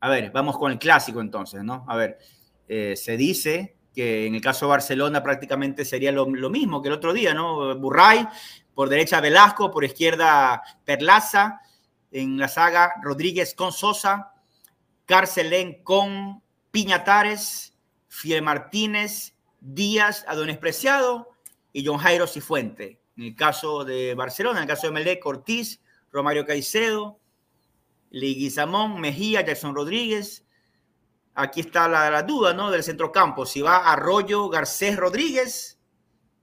A ver, vamos con el clásico entonces, ¿no? A ver, eh, se dice que en el caso de Barcelona prácticamente sería lo, mismo que el otro día, ¿no? Burray, por derecha Velasco, por izquierda Perlaza, en la saga Rodríguez con Sosa, Carcelén con Piñatares, Fiel Martínez, Díaz, Adonis Preciado y John Jairo Cifuente. En el caso de Barcelona, en el caso de Melec, Ortiz, Romario Caicedo, Liguizamón, Mejía, Jackson Rodríguez. Aquí está la, duda, ¿no? Del centrocampo. Si va Arroyo, Garcés Rodríguez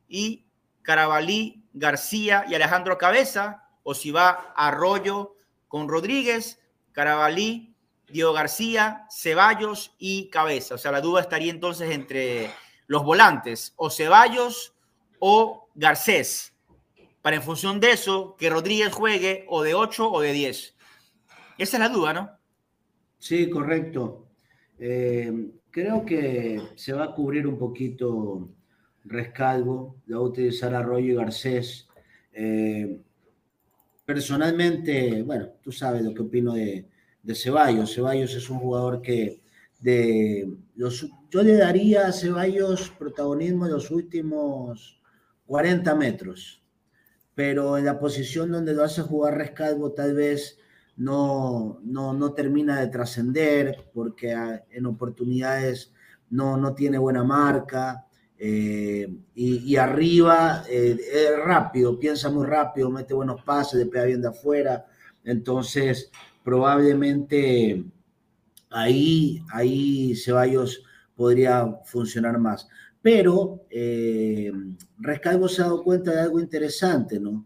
y Carabalí, García y Alejandro Cabeza, o si va Arroyo con Rodríguez, Carabalí, Diego García, Ceballos y Cabeza. O sea, la duda estaría entonces entre los volantes, o Ceballos o Garcés, para en función de eso que Rodríguez juegue o de 8 o de 10. Esa es la duda, ¿no? Sí, correcto. Eh, creo que se va a cubrir un poquito Rescalvo, va a utilizar Arroyo y Garcés. Eh, personalmente, bueno, tú sabes lo que opino de, de Ceballos. Ceballos es un jugador que de los, yo le daría a Ceballos protagonismo en los últimos 40 metros, pero en la posición donde lo hace jugar Rescalvo tal vez no, no, no termina de trascender porque en oportunidades no, no tiene buena marca. Eh, y, arriba eh, es rápido, piensa muy rápido, mete buenos pases, le pega bien de afuera. Entonces, probablemente ahí, ahí Ceballos podría funcionar más. Pero eh, se ha dado cuenta de algo interesante, ¿no?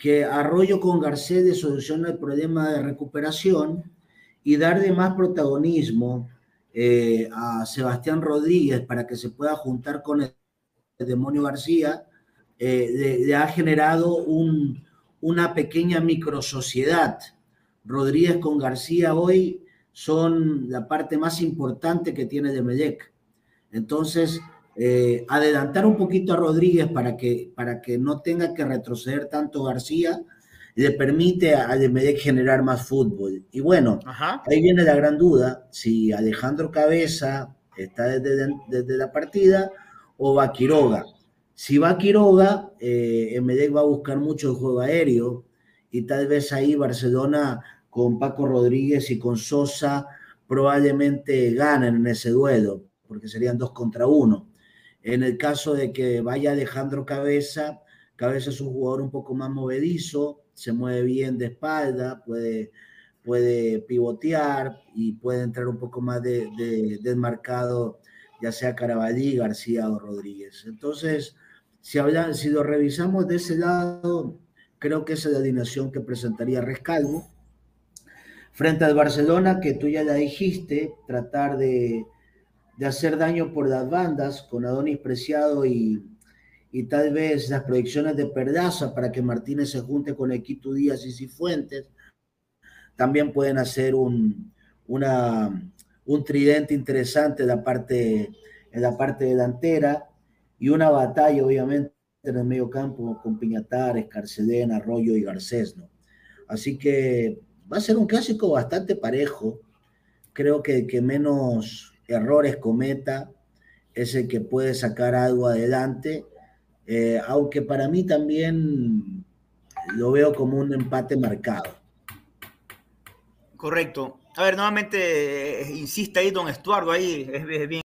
Que Arroyo con Garcedes soluciona el problema de recuperación y darle más protagonismo eh, a Sebastián Rodríguez para que se pueda juntar con el, demonio García, eh, le, ha generado un, una pequeña microsociedad. Rodríguez con García hoy son la parte más importante que tiene de Melec. Entonces, eh, adelantar un poquito a Rodríguez para que, para que no tenga que retroceder tanto García, le permite a Melec generar más fútbol. Y bueno, ahí viene la gran duda, si Alejandro Cabeza está desde, desde la partida o va Quiroga. Si va Quiroga, eh, Melec va a buscar mucho el juego aéreo y tal vez ahí Barcelona con Paco Rodríguez y con Sosa probablemente ganen en ese duelo, porque serían dos contra uno. En el caso de que vaya Alejandro Cabeza, Cabeza es un jugador un poco más movedizo, se mueve bien de espalda, puede, puede pivotear y puede entrar un poco más de, desmarcado, ya sea Carabalí, García o Rodríguez. Entonces, si, hablan, si lo revisamos de ese lado, creo que esa es la alineación que presentaría Rescalvo Frente al Barcelona, que tú ya la dijiste, tratar de, hacer daño por las bandas con Adonis Preciado y, tal vez las proyecciones de Perdaza para que Martínez se junte con Equito Díaz y Cifuentes. También pueden hacer un, una, un tridente interesante en la, parte, en la parte delantera y una batalla, obviamente, en el medio campo con Piñatares, Carcelén, Arroyo y Garcés. ¿no? Así que Va a ser un clásico bastante parejo. Creo que que menos errores cometa es el que puede sacar algo adelante. Eh, aunque para mí también lo veo como un empate marcado. Correcto. A ver, nuevamente eh, insiste ahí don Estuardo, ahí es bien